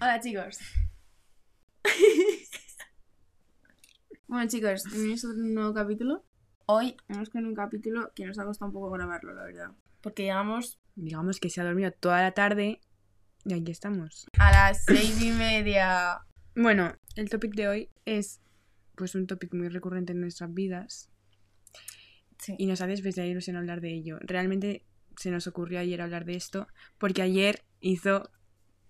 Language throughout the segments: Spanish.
Hola chicos. bueno chicos, bienvenidos a un nuevo capítulo. Hoy vamos con un capítulo que nos ha costado un poco grabarlo, la verdad. Porque llegamos Digamos que se ha dormido toda la tarde y aquí estamos. a las seis y media. Bueno, el topic de hoy es pues un topic muy recurrente en nuestras vidas Sí. y nos hace especial ilusión hablar de ello. Realmente se nos ocurrió ayer hablar de esto porque ayer hizo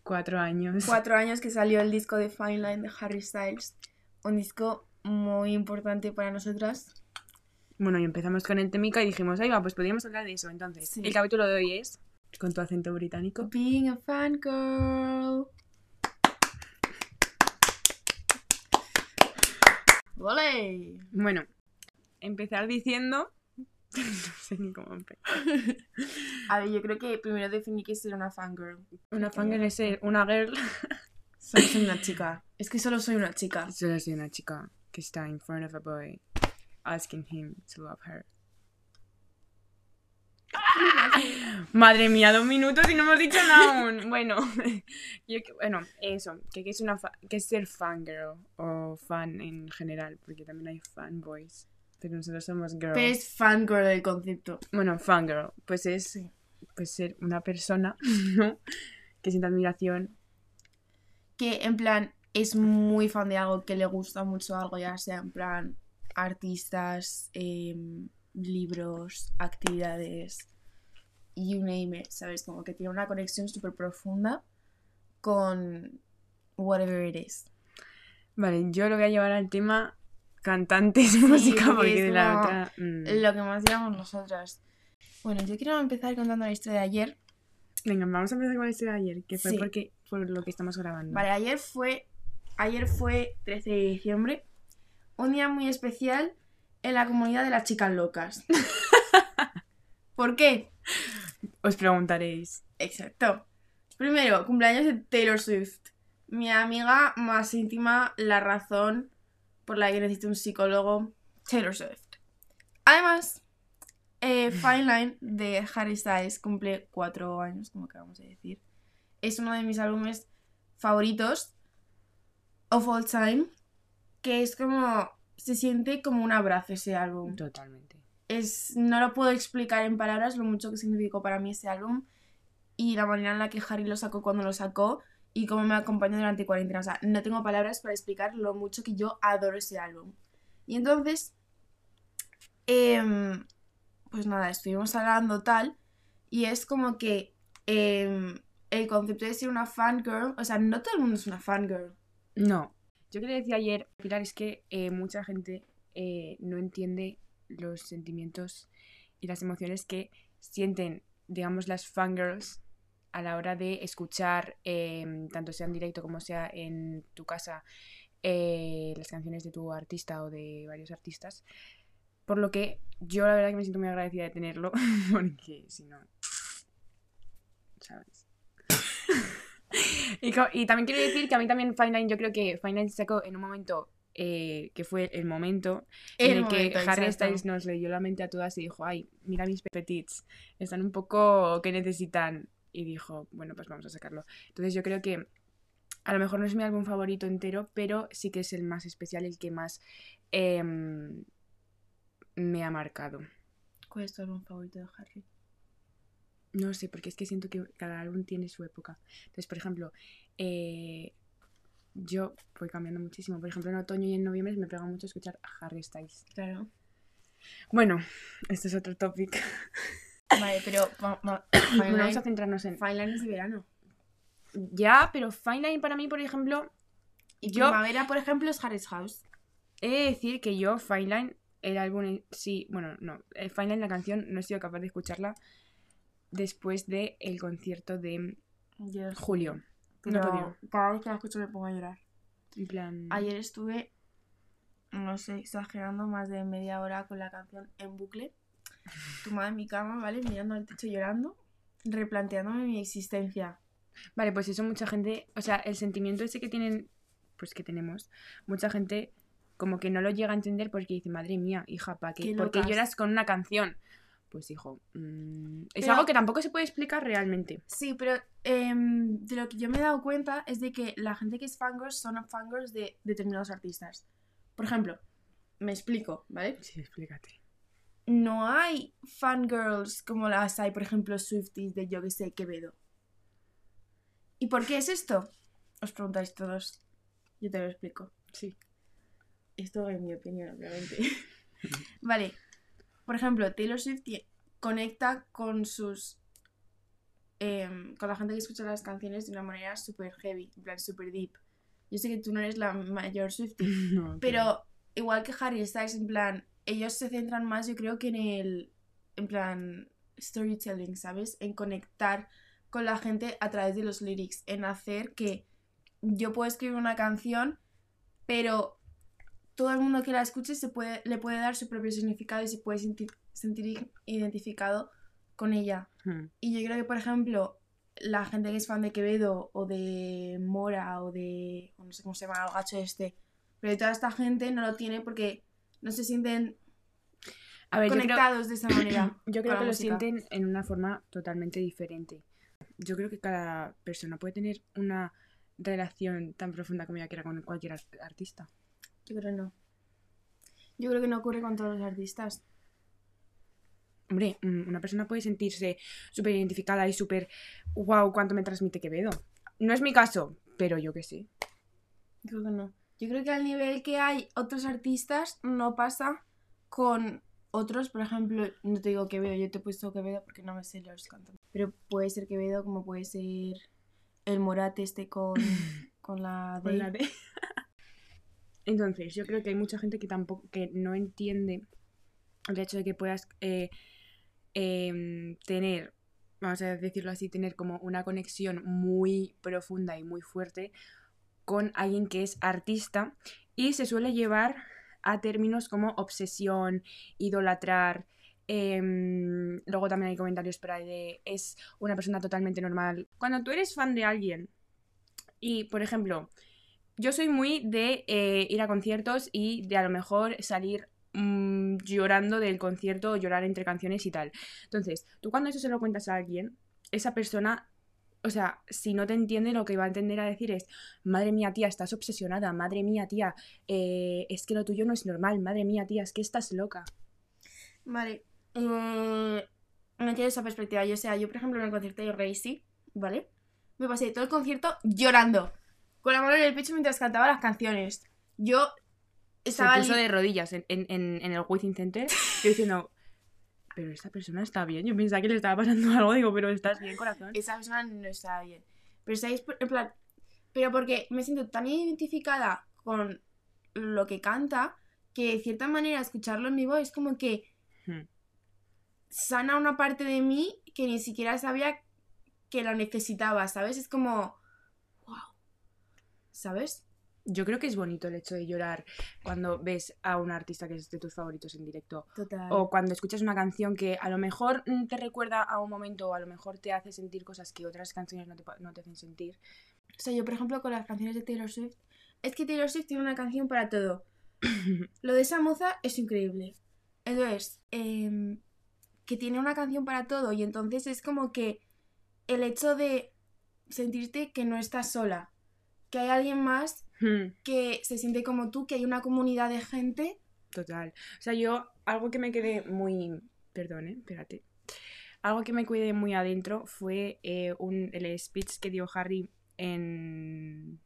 cuatro años. Cuatro años que salió el disco de Fine Line de Harry Styles. Un disco muy importante para nosotras. Bueno, y empezamos con el temica y dijimos, ahí va, pues podríamos hablar de eso. Entonces, Sí. el capítulo de hoy es, con tu acento británico, Being a fangirl. ¡Voley! bueno, empezar diciendo... no sé ni cómo empezar. A ver, yo creo que primero definí que es ser una fangirl. Una fangirl es ser una girl. Solo soy una chica. Es que solo soy una chica. Solo soy una chica que está in front of a boy asking him to love her. Madre mía, dos minutos y no hemos dicho nada aún. Bueno, yo bueno, eso, que, que es una fa- que es ser fangirl o fan en general, porque también hay fanboys, pero nosotros somos girls. Pero es fangirl el concepto. Bueno, fangirl, pues es pues ser una persona, ¿no? Que siente admiración. Que en plan es muy fan de algo, que le gusta mucho algo, ya sea en plan artistas, em, libros, actividades, you name it, ¿sabes? Como que tiene una conexión súper profunda con whatever it is. Vale, yo lo voy a llevar al tema cantantes de música porque de la otra... mm. Lo que más llevamos nosotras. Bueno, yo quiero empezar contando la historia de ayer. Venga, vamos a empezar con la historia de ayer, que fue Sí. porque por lo que estamos grabando. Vale, ayer fue, ayer fue 13 de diciembre, un día muy especial en la comunidad de las chicas locas. ¿Por qué? Os preguntaréis. Exacto. Primero, cumpleaños de Taylor Swift. Mi amiga más íntima, la razón por la que necesito un psicólogo, Taylor Swift. Además, eh, Fine Line de Harry Styles cumple cuatro años, como acabamos de decir. Es uno de mis álbumes favoritos of all time, que es como se siente como un abrazo ese álbum Totalmente. es, no lo puedo explicar en palabras lo mucho que significó para mí ese álbum y la manera en la que Harry lo sacó cuando lo sacó y cómo me acompañó durante cuarentena. O sea, no tengo palabras para explicar lo mucho que yo adoro ese álbum. Y entonces, em, pues nada, estuvimos hablando tal y es como que em, el concepto de ser una fangirl, o sea, no todo el mundo es una fangirl. No. Yo que le decía ayer, Pilar, es que eh, mucha gente eh, no entiende los sentimientos y las emociones que sienten, digamos, las fangirls a la hora de escuchar, eh, tanto sea en directo como sea en tu casa, eh, las canciones de tu artista o de varios artistas. Por lo que yo la verdad que me siento muy agradecida de tenerlo, porque si no, ¿sabes? y, también quiero decir que a mí también Fine Line, yo creo que Fine Line se sacó en un momento eh, que fue el momento en el, que Harry exacto. Styles nos leyó la mente a todas y dijo, ay, mira mis petits, están un poco que necesitan. Y dijo, bueno, pues vamos a sacarlo. Entonces yo creo que a lo mejor no es mi álbum favorito entero, pero sí que es el más especial, el que más em, me ha marcado. ¿Cuál es tu álbum favorito de Harry? No sé, porque es que siento que cada álbum tiene su época. Entonces, por ejemplo, eh, yo voy cambiando muchísimo. Por ejemplo, en otoño y en noviembre me pega mucho escuchar a Harry Styles. Claro. Bueno, este es otro topic. Vale, pero Fine vamos a centrarnos en... Fine Line es de verano. Ya, pero Fine Line para mí, por ejemplo, Y Yo- primavera, por ejemplo, es Harry's House. he de decir que yo Fine Line, el álbum sí, bueno, no, el Fine Line, la canción, no he sido capaz de escucharla después del el concierto de julio. No pero podido. cada vez que la escucho me pongo a llorar. En plan... Ayer estuve, no sé, exagerando más de media hora con la canción en bucle. Tumbada en mi cama, ¿vale? Mirando al techo llorando, replanteándome mi existencia. Vale, pues eso mucha gente, o sea, el sentimiento ese que tienen, pues que tenemos, mucha gente como que no lo llega a entender porque dice, madre mía, hija, ¿para qué? Qué ¿Por qué lloras con una canción? Pues hijo, mm, es Pero- algo que tampoco se puede explicar realmente. Sí, pero em, de lo que yo me he dado cuenta es de que la gente que es fangirls son fangirls de determinados artistas. Por ejemplo, me explico, ¿vale? Sí, explícate. No hay fangirls como las hay, por ejemplo, Swifties de yo que sé, Quevedo. ¿Y por qué es esto? Os preguntáis todos. Yo te lo explico. Sí. Esto es mi opinión, obviamente. vale. Por ejemplo, Taylor Swift conecta con sus. em, con la gente que escucha las canciones de una manera súper heavy, en plan súper deep. Yo sé que tú no eres la mayor Swiftie, No, pero igual que Harry Styles, en plan, ellos se centran más, yo creo que en el. en plan. storytelling, ¿sabes? En conectar con la gente a través de los lyrics, en hacer que yo puedo escribir una canción, pero todo el mundo que la escuche se puede, le puede dar su propio significado y se puede sentir, sentir identificado con ella. Hmm. Y yo creo que, por ejemplo, la gente que es fan de Quevedo o de Mora o de. no sé cómo se llama el gacho este. Pero toda esta gente no lo tiene porque no se sienten A ver, yo creo, conectados de esa manera. yo creo que lo música. sienten en una forma totalmente diferente. Yo creo que cada persona puede tener una relación tan profunda como ella quiera con cualquier art- artista. Yo creo que no. Yo creo que no ocurre con todos los artistas. Hombre, mm, una persona puede sentirse súper identificada y súper, wow, cuánto me transmite Quevedo. No es mi caso, pero yo que sé. Yo creo que no. Yo creo que al nivel que hay otros artistas no pasa con otros, por ejemplo, no te digo Quevedo, yo te he puesto Quevedo porque no me sé los cantantes. Pero puede ser Quevedo como puede ser el Morate este con, con la Con D. la D. Entonces, yo creo que hay mucha gente que tampoco, que no entiende el hecho de que puedas eh, em, tener, vamos a decirlo así, tener como una conexión muy profunda y muy fuerte con alguien que es artista y se suele llevar a términos como obsesión, idolatrar. em, luego también hay comentarios por ahí de es una persona totalmente normal. Cuando tú eres fan de alguien y, por ejemplo, yo soy muy de eh, ir a conciertos y de a lo mejor salir mm, llorando del concierto llorar entre canciones y tal. Entonces, tú cuando eso se lo cuentas a alguien, esa persona, o sea, si no te entiende, lo que va a entender a decir es, madre mía, tía, estás obsesionada, madre mía, tía, eh, es que lo tuyo no es normal, madre mía, tía, es que estás loca. Vale. Eh, no entiendo esa perspectiva. Yo, o sea, yo, por ejemplo, en el concierto de Racy, ¿vale? Me pasé todo el concierto llorando. Con la mano en el pecho mientras cantaba las canciones. Yo estaba se puso de rodillas en, en- en- en el Within Center, yo diciendo, pero esta persona está bien, yo pensaba que le estaba pasando algo, digo, pero estás bien, corazón. esa persona no estaba bien. Pero estáis, en plan, pero porque me siento tan identificada con lo que canta que de cierta manera escucharlo en vivo es como que Hmm. sana una parte de mí que ni siquiera sabía que la necesitaba, ¿sabes? Es como, wow, ¿sabes? Yo creo que es bonito el hecho de llorar cuando ves a un artista que es de tus favoritos en directo. Total. O cuando escuchas una canción que a lo mejor mm, te recuerda a un momento o a lo mejor te hace sentir cosas que otras canciones no te, no te hacen sentir. O sea, yo, por ejemplo, con las canciones de Taylor Swift, es que Taylor Swift tiene una canción para todo. Lo de esa moza es increíble. Entonces, em, que tiene una canción para todo y entonces es como que el hecho de sentirte que no estás sola, que hay alguien más Hmm, que se siente como tú, que hay una comunidad de gente. Total. O sea, yo, algo que me quedé muy. Perdón, ¿eh? Espérate. Algo que me quedé muy adentro fue eh, un, el speech que dio Harry en,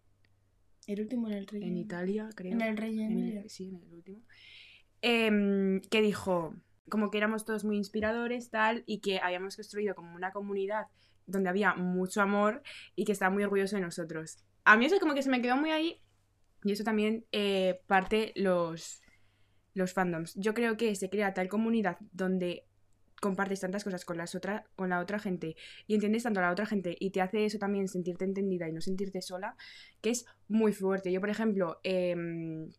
El último en el rey. en Italia, creo. En el rey En el- sí, en el último. Em, que dijo como que éramos todos muy inspiradores, tal, y que habíamos construido como una comunidad donde había mucho amor y que estaba muy orgulloso de nosotros. A mí eso como que se me quedó muy ahí y eso también eh, parte los, los fandoms. Yo creo que se crea tal comunidad donde compartes tantas cosas con, las otra, con la otra gente y entiendes tanto a la otra gente y te hace eso también sentirte entendida y no sentirte sola, que es muy fuerte. Yo, por ejemplo, em,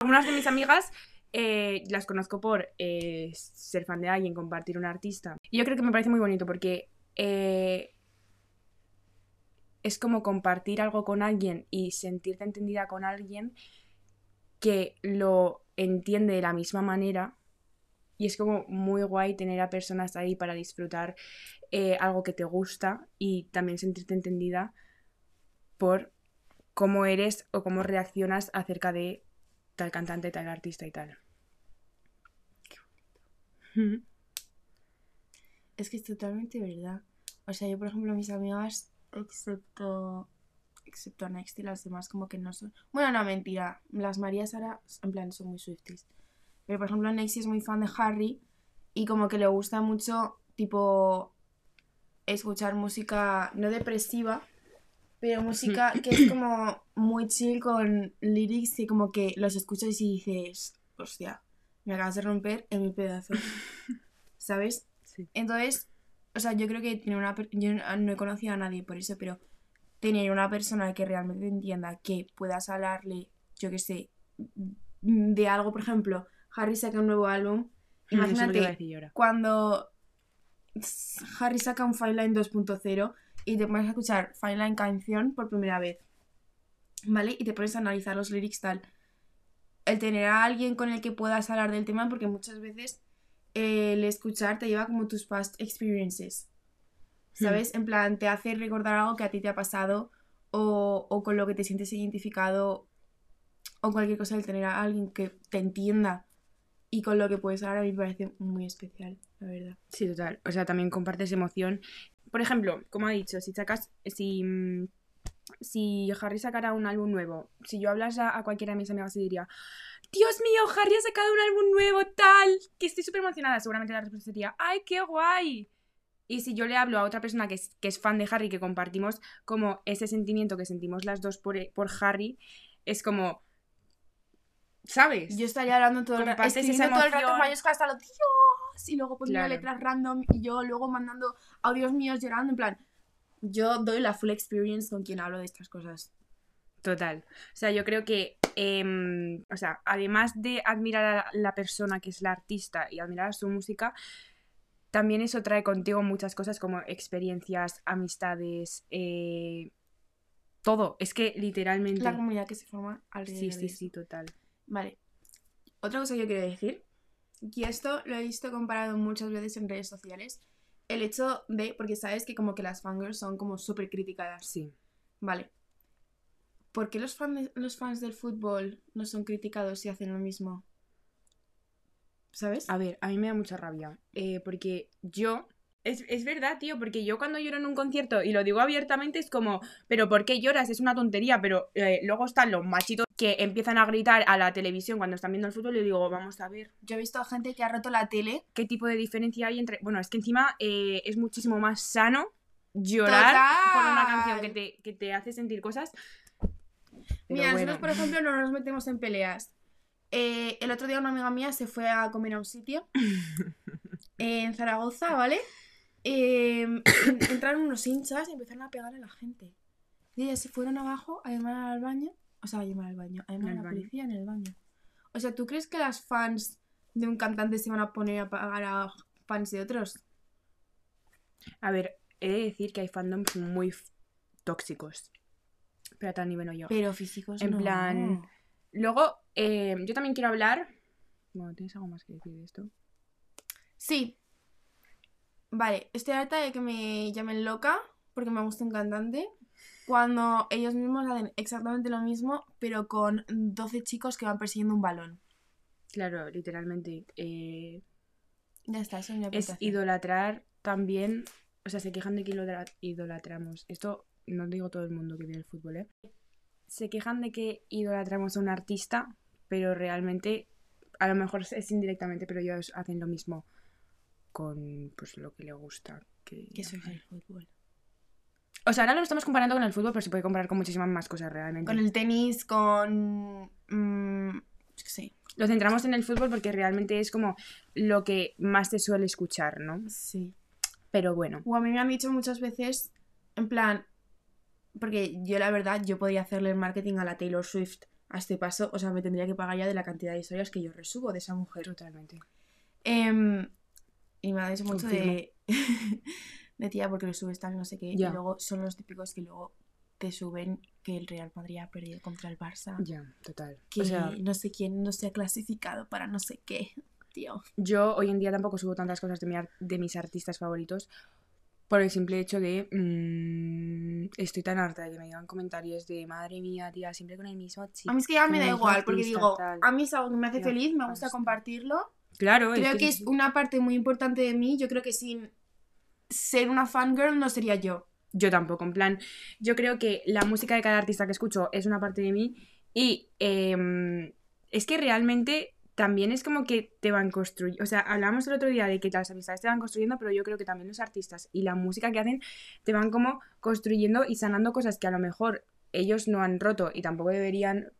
algunas de mis amigas eh, las conozco por eh, ser fan de alguien, compartir un artista. Y yo creo que me parece muy bonito porque es como compartir algo con alguien y sentirte entendida con alguien que lo entiende de la misma manera Y es como muy guay tener a personas ahí para disfrutar eh, algo que te gusta y también sentirte entendida por cómo eres o cómo reaccionas acerca de tal cantante, tal artista y tal. Es que es totalmente verdad. O sea, yo, por ejemplo, mis amigas, excepto. Excepto a Next y las demás, como que no son. Bueno, no, mentira. Las Marías ahora, en plan, son muy Swifties. Pero, por ejemplo, Nexi es muy fan de Harry y como que le gusta mucho, tipo, escuchar música no depresiva, pero música que es como muy chill con lyrics y como que los escuchas y dices, hostia, me acabas de romper en mi pedazo. ¿Sabes? Sí. Entonces, o sea, yo creo que tiene una yo no he conocido a nadie por eso, pero tener una persona que realmente entienda que puedas hablarle, yo que sé, de algo, por ejemplo, Harry saca un nuevo álbum. Imagínate cuando Harry saca un Fine Line 2.0 y te pones a escuchar Fine Line canción por primera vez, ¿vale? Y te pones a analizar los lyrics tal. El tener a alguien con el que puedas hablar del tema, porque muchas veces el escuchar te lleva como tus past experiences, ¿sabes? En plan, te hace recordar algo que a ti te ha pasado o, o con lo que te sientes identificado o cualquier cosa, el tener a alguien que te entienda y con lo que puedes hablar a mí me parece muy especial, la verdad. Sí, total. O sea, también compartes emoción. Por ejemplo, como ha dicho, si sacas. Si, si Harry sacara un álbum nuevo, si yo hablase a, a cualquiera de mis amigas y diría, Dios mío, Harry ha sacado un álbum nuevo, tal, que estoy súper emocionada, seguramente la respuesta sería, ¡ay, qué guay! Y si yo le hablo a otra persona que es, que es fan de Harry, que compartimos como ese sentimiento que sentimos las dos por, por Harry, es como. ¿Sabes? Yo estaría hablando todo el rato, escribiendo todo el rato en mayúsculas hasta los Dios y luego poniendo Claro. letras random y yo luego mandando audios míos llorando en plan yo doy la full experience con quien hablo de estas cosas. Total. O sea, yo creo que, em, o sea, además de admirar a la persona que es la artista y admirar a su música, también eso trae contigo muchas cosas como experiencias, amistades, eh, todo. Es que literalmente... La comunidad que se forma alrededor Sí, sí, sí, total. Vale. Otra cosa que yo quiero decir, y esto lo he visto comparado muchas veces en redes sociales, el hecho de, porque sabes que como que las fangirls son como súper criticadas. Sí. Vale. ¿Por qué los, fan- los fans del fútbol no son criticados y hacen lo mismo? ¿Sabes? A ver, a mí me da mucha rabia. eh, porque yo. Es, es verdad, tío, porque yo cuando lloro en un concierto y lo digo abiertamente es como, pero ¿por qué lloras? Es una tontería, pero eh, luego están los machitos que empiezan a gritar a la televisión cuando están viendo el fútbol y yo digo, vamos a ver Yo he visto a gente que ha roto la tele. qué tipo de diferencia hay entre... Bueno, es que encima eh, es muchísimo más sano llorar por una canción que te, que te hace sentir cosas. Mira, bueno. nosotros, por ejemplo, no nos metemos en peleas. Eh, el otro día una amiga mía se fue a comer a un sitio en Zaragoza, ¿vale? Eh, en- entraron unos hinchas y empezaron a pegar a la gente. Y ellas se fueron abajo a llamar al baño. O sea, a llamar al baño, a llamar a la baño. policía en el baño. O sea, ¿tú crees que las fans de un cantante se van a poner a pagar a fans de otros? A ver, he de decir que hay fandoms muy tóxicos. Pero a tal nivel no yo. Pero físicos En no. plan- Luego, eh, yo también quiero hablar... Bueno, ¿tienes algo más que decir de esto? Sí. Vale, estoy harta de que me llamen loca porque me gusta un cantante. Cuando ellos mismos hacen exactamente lo mismo, pero con 12 chicos que van persiguiendo un balón. Claro, literalmente. eh, Ya está, eso es mi es idolatrar también. O sea, se quejan de que idolatra- idolatramos. Esto no digo todo el mundo que ve el fútbol, ¿eh? Se quejan de que idolatramos a un artista, pero realmente, a lo mejor es indirectamente, pero ellos hacen lo mismo con pues lo que le gusta. Que, Que eso es el fútbol. O sea, ahora lo estamos comparando con el fútbol, pero se puede comparar con muchísimas más cosas realmente. Con el tenis, con... mm, sé. Lo centramos en el fútbol porque realmente es como lo que más se suele escuchar, ¿no? Sí. Pero bueno. O a mí me han dicho muchas veces, en plan, porque yo la verdad, yo podría hacerle el marketing a la Taylor Swift a este paso, o sea, me tendría que pagar ya de la cantidad de historias que yo resubo de esa mujer. Totalmente. Em, y me ha dicho mucho Confirmo. de, de tía porque lo subes tal, no sé qué. Ya. Y luego son los típicos que luego te suben que el Real Madrid ha perdido contra el Barça. Ya, total. Que O sea, no sé quién no se ha clasificado para no sé qué. tío. Yo hoy en día tampoco subo tantas cosas de, mi de mis artistas favoritos por el simple hecho de mm, estoy tan harta de que me digan comentarios de madre mía, tía, siempre con el mismo chico. A mí es que ya me da igual, porque artista, digo, tal. a mí es algo que me hace feliz, me gusta compartirlo. Claro, Creo que es una parte muy importante de mí. Yo creo que sin ser una fangirl no sería yo. Yo tampoco, en plan, yo creo que la música de cada artista que escucho es una parte de mí y em, es que realmente también es como que te van construyendo, o sea, hablamos el otro día de que las amistades te van construyendo, pero yo creo que también los artistas y la música que hacen te van como construyendo y sanando cosas que a lo mejor ellos no han roto y tampoco deberían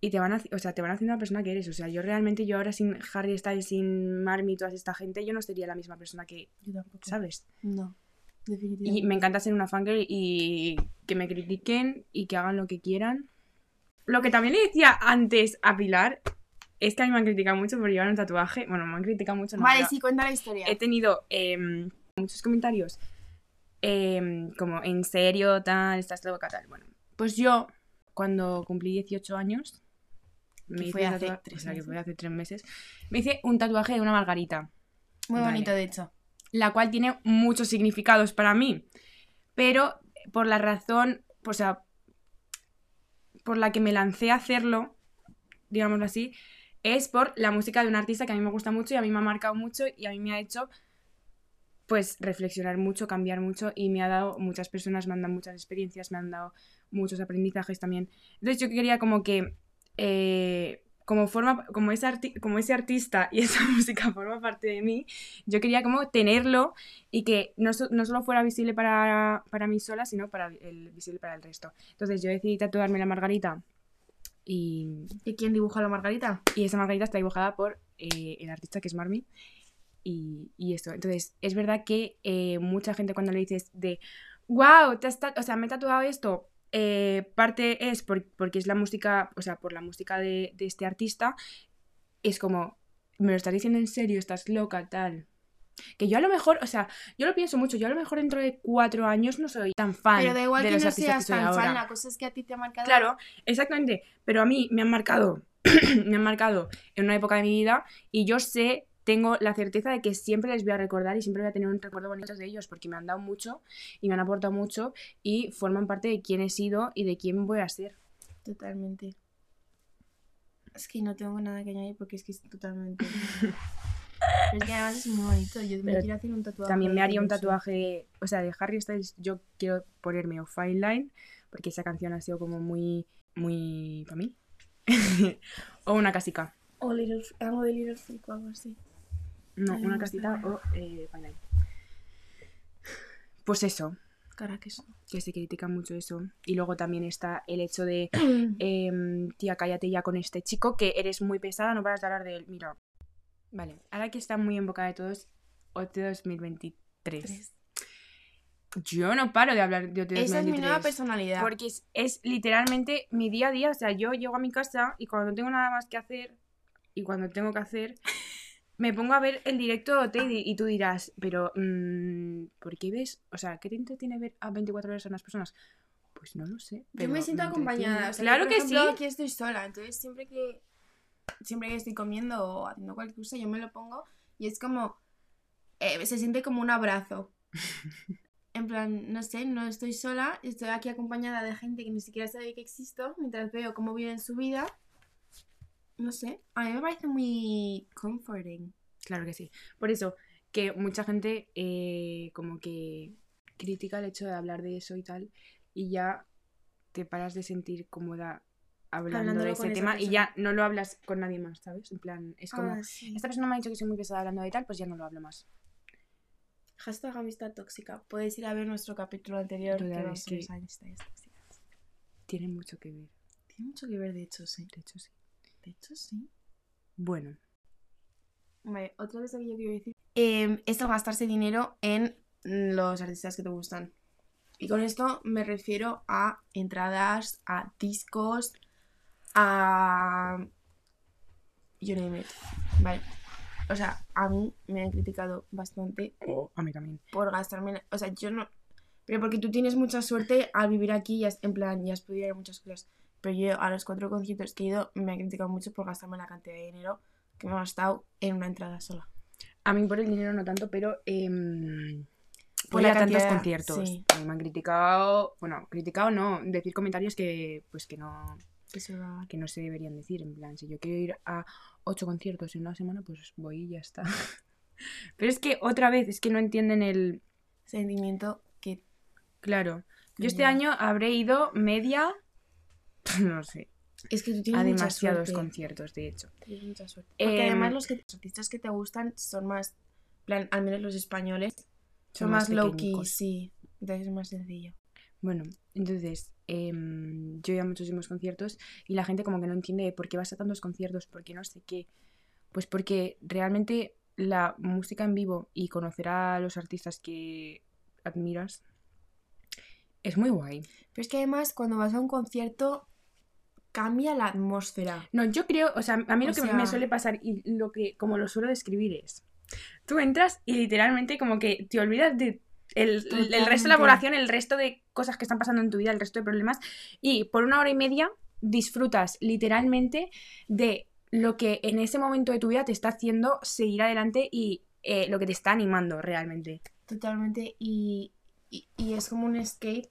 y te van, haci- o sea, te van haciendo la persona que eres. O sea, yo realmente, yo ahora sin Harry Styles, sin Marmy y toda esta gente, yo no sería la misma persona que, Yo tampoco. ¿sabes? No, Y definitivamente. me encanta ser una fangirl y que me critiquen y que hagan lo que quieran. Lo que también le decía antes a Pilar es que a mí me han criticado mucho por llevar un tatuaje. Bueno, me han criticado mucho. no, Vale, sí, cuenta la historia. He tenido em, muchos comentarios em, como, ¿en serio? Tal, estás loca, tal. Bueno, pues yo, cuando cumplí 18 años, me Que hice fue un hace tatua- tres o sea, que meses. fue hace tres meses, me hice un tatuaje de una margarita Muy Vale. bonito, de hecho. la cual tiene muchos significados para mí, pero por la razón, o sea, por la que me lancé a hacerlo, digámoslo así, es por la música de un artista que a mí me gusta mucho y a mí me ha marcado mucho y a mí me ha hecho pues reflexionar mucho, cambiar mucho y me ha dado muchas personas, me han dado muchas experiencias, me han dado muchos aprendizajes también. Entonces yo quería como que eh, como forma como ese, como ese artista y esa música forma parte de mí, yo quería como tenerlo y que no, no solo fuera visible para, para mí sola, sino para el, visible para el resto. Entonces yo decidí tatuarme la margarita y, ¿Y quién dibuja la margarita? y esa margarita está dibujada por eh, el artista que es Marmy. Y, y esto. Entonces, es verdad que eh, mucha gente cuando le dices de, wow, te has o sea, me he tatuado esto, eh, parte es por- porque es la música, o sea, por la música de, de este artista, es como, me lo estás diciendo en serio, estás loca, tal. Que yo a lo mejor, o sea, yo lo pienso mucho, yo a lo mejor dentro de cuatro años no soy tan fan Pero da igual de que los no seas tan fan, la cosa es que a ti te ha marcado. Claro, exactamente. Pero a mí me han marcado, me han marcado en una época de mi vida y yo sé, tengo la certeza de que siempre les voy a recordar y siempre voy a tener un recuerdo bonito de ellos porque me han dado mucho y me han aportado mucho y forman parte de quién he sido y de quién voy a ser. Totalmente. Es que no tengo nada que añadir porque es que es totalmente. Es que además es muy bonito. Yo me Pero quiero hacer un tatuaje. También me haría un tatuaje, o sea, de Harry Styles yo quiero ponerme o Fine Line porque esa canción ha sido como muy, muy para mí. o una casica. O Little, algo de Little Freak o algo así. No, Ay, una casita o eh, Fine Line. Pues eso, Cara que eso. que se critica mucho eso. Y luego también está el hecho de, em, tía, cállate ya con este chico, que eres muy pesada, no paras de hablar de él. Mira. Vale, ahora que está muy en boca de todos, OT 2023. Tres. Yo no paro de hablar de OT 2023. Esa es mi nueva personalidad. Porque es, es literalmente mi día a día. O sea, yo llego a mi casa y cuando no tengo nada más que hacer y cuando tengo que hacer, me pongo a ver el directo de OT y, y tú dirás, pero mm, ¿por qué ves? O sea, ¿qué te entretiene ver a 24 horas a unas personas? Pues no lo sé. Yo me siento acompañada. o sea, claro yo, por que ejemplo, sí. Aquí estoy sola, entonces siempre que siempre que estoy comiendo o haciendo cualquier cosa, yo me lo pongo y es como eh, se siente como un abrazo. En plan, no sé, no estoy sola, estoy aquí acompañada de gente que ni siquiera sabe que existo, mientras veo cómo viven su vida. No sé, a mí me parece muy comforting. Claro que sí. Por eso, que mucha gente eh, como que critica el hecho de hablar de eso y tal, y ya te paras de sentir cómoda hablando Hablándolo de ese tema y ya no lo hablas con nadie más, ¿sabes? En plan, es como, Ah, sí. esta persona me ha dicho que soy muy pesada hablando de tal, pues ya no lo hablo más. Hashtag amistad tóxica. Puedes ir a ver nuestro capítulo anterior que es que- amistades tóxicas. Tiene mucho que ver, Tiene mucho que ver, de hecho, sí. de hecho sí. De hecho, sí. Bueno, Vale, otra cosa que yo quiero decir. Eh, esto gastarse dinero en los artistas que te gustan. Y con esto me refiero a entradas, a discos, a... You name it. Vale. O sea, a mí me han criticado bastante a mí también. por gastarme... O sea, yo no... Pero porque tú tienes mucha suerte al vivir aquí y has, en plan, ya has podido ir a muchas cosas. Pero yo a los cuatro conciertos que he ido me han criticado mucho por gastarme la cantidad de dinero que me he gastado en una entrada sola. A mí por el dinero no tanto, pero em, Por voy la a tantos cantidad, conciertos. sí. Y Me han criticado, bueno, criticado no, decir comentarios que pues que no, Que no se deberían decir. En plan, si yo quiero ir a ocho conciertos en una semana, pues voy y ya está. Pero es que otra vez, es que no entienden el. Sentimiento que Claro. Yo este Ya. año habré ido media. No sé. es que tú tienes A demasiados conciertos, de hecho. Tienes mucha suerte. Porque Em, además los, que, los artistas que te gustan son más, plan, al menos los españoles, son, Son más, más low key, pequeñicos. sí. Entonces es más sencillo. Bueno, entonces, em, yo he ido a muchísimos conciertos y la gente como que no entiende por qué vas a tantos conciertos, por qué no sé qué. Pues porque realmente la música en vivo y conocer a los artistas que admiras es muy guay. Pero es que además cuando vas a un concierto cambia la atmósfera. No, yo creo, o sea, a mí O lo que sea- me suele pasar y lo que, como lo suelo describir es, tú entras y literalmente como que te olvidas de el, el resto de la elaboración, el resto de cosas que están pasando en tu vida, el resto de problemas, y por una hora y media disfrutas literalmente de lo que en ese momento de tu vida te está haciendo seguir adelante y eh, lo que te está animando realmente. Totalmente. Y, y, y es como un escape.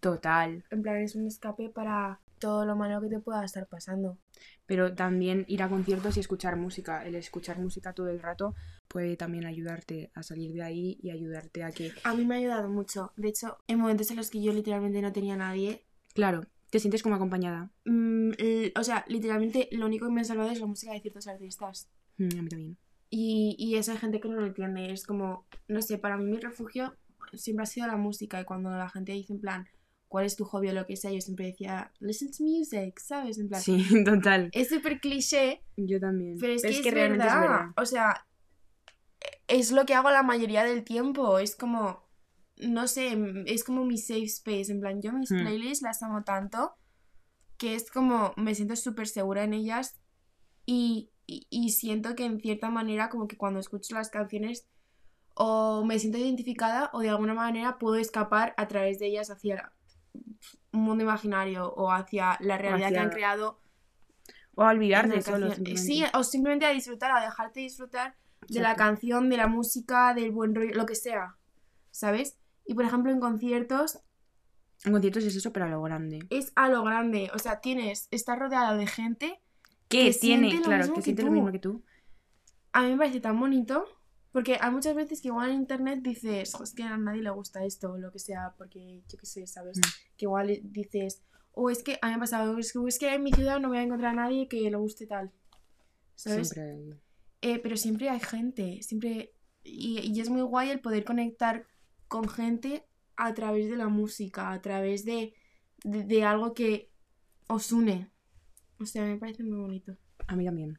Total. En plan, es un escape para todo lo malo que te pueda estar pasando. Pero también ir a conciertos y escuchar música. El escuchar música todo el rato puede también ayudarte a salir de ahí y ayudarte a que A mí me ha ayudado mucho. De hecho, en momentos en los que yo literalmente no tenía a nadie, Claro, te sientes como acompañada. mm, o sea, literalmente lo único que me ha salvado es la música de ciertos artistas. Mm, a mí también. Y, y esa gente que no lo entiende. Es como, no sé, para mí mi refugio siempre ha sido la música. Y cuando la gente dice en plan, ¿cuál es tu hobby o lo que sea? Yo siempre decía, listen to music, ¿sabes? En plan, Sí, total. es súper cliché, Yo también. pero es que, es, realmente verdad. es verdad. O sea, es lo que hago la mayoría del tiempo. Es como, no sé, es como mi safe space. En plan, yo mis Hmm. playlists las amo tanto que es como, me siento súper segura en ellas y, y, y siento que en cierta manera como que cuando escucho las canciones o me siento identificada o de alguna manera puedo escapar a través de ellas hacia un mundo imaginario o hacia la realidad que han creado O a olvidarte solo. simplemente. Sí, o simplemente a disfrutar, a dejarte disfrutar de la canción, de la música, del buen rollo, lo que sea, ¿sabes? Y por ejemplo en conciertos En conciertos es eso, pero a lo grande. es a lo grande, o sea, tienes, estás rodeado de gente, Que Que tiene, siente lo claro, mismo que que siente lo mismo que tú. a mí me parece tan bonito, porque hay muchas veces que igual en internet dices, "Jo, es que a nadie le gusta esto o lo que sea, porque yo qué sé, ¿sabes? Mm. Que igual dices, o es que a mí me ha pasado, es que, es que en mi ciudad no voy a encontrar a nadie que le guste tal, ¿sabes? Siempre. Eh, pero siempre hay gente, siempre... Y, y es muy guay el poder conectar con gente a través de la música, a través de, de, de algo que os une. O sea, me parece muy bonito. A mí también.